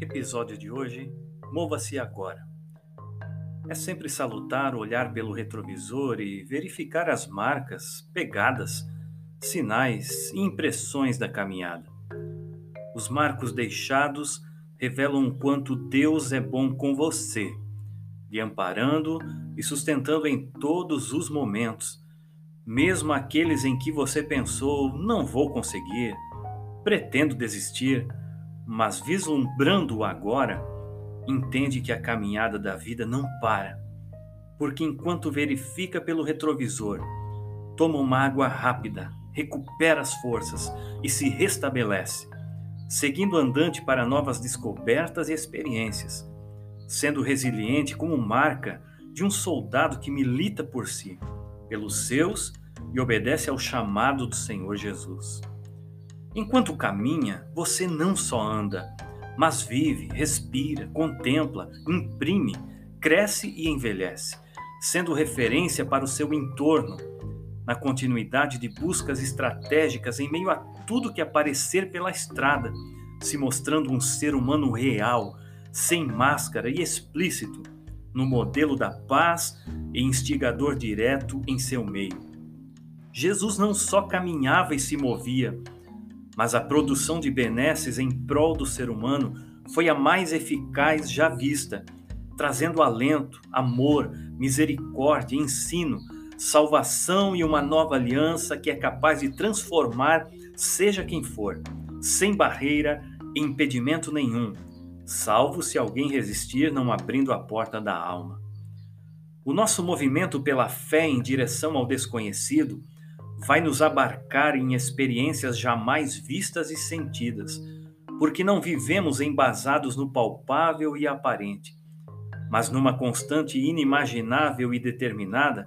Episódio de hoje: Mova-se agora. É sempre salutar olhar pelo retrovisor e verificar as marcas, pegadas, sinais e impressões da caminhada. Os marcos deixados revelam o quanto Deus é bom com você, lhe amparando e sustentando em todos os momentos, mesmo aqueles em que você pensou: não vou conseguir, pretendo desistir mas vislumbrando o agora, entende que a caminhada da vida não para, porque enquanto verifica pelo retrovisor, toma uma água rápida, recupera as forças e se restabelece, seguindo andante para novas descobertas e experiências, sendo resiliente como marca de um soldado que milita por si, pelos seus e obedece ao chamado do Senhor Jesus. Enquanto caminha, você não só anda, mas vive, respira, contempla, imprime, cresce e envelhece, sendo referência para o seu entorno, na continuidade de buscas estratégicas em meio a tudo que aparecer pela estrada, se mostrando um ser humano real, sem máscara e explícito, no modelo da paz e instigador direto em seu meio. Jesus não só caminhava e se movia, mas a produção de benesses em prol do ser humano foi a mais eficaz já vista, trazendo alento, amor, misericórdia, ensino, salvação e uma nova aliança que é capaz de transformar seja quem for, sem barreira e impedimento nenhum, salvo se alguém resistir não abrindo a porta da alma. O nosso movimento pela fé em direção ao desconhecido vai nos abarcar em experiências jamais vistas e sentidas, porque não vivemos embasados no palpável e aparente, mas numa constante inimaginável e determinada,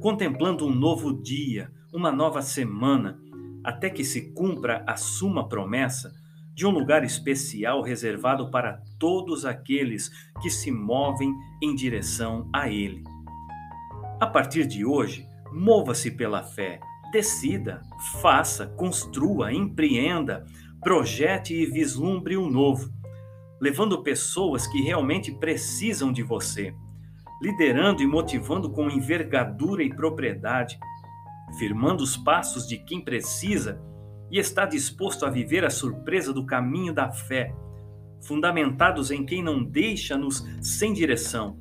contemplando um novo dia, uma nova semana, até que se cumpra a suma promessa de um lugar especial reservado para todos aqueles que se movem em direção a Ele. A partir de hoje, mova-se pela fé Decida, faça, construa, empreenda, projete e vislumbre o um novo, levando pessoas que realmente precisam de você, liderando e motivando com envergadura e propriedade, firmando os passos de quem precisa e está disposto a viver a surpresa do caminho da fé, fundamentados em quem não deixa-nos sem direção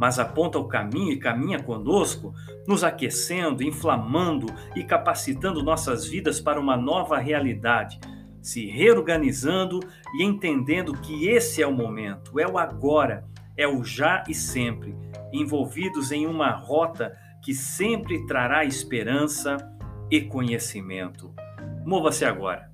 mas aponta o caminho e caminha conosco, nos aquecendo, inflamando e capacitando nossas vidas para uma nova realidade, se reorganizando e entendendo que esse é o momento, é o agora, é o já e sempre, envolvidos em uma rota que sempre trará esperança e conhecimento. Mova-se agora.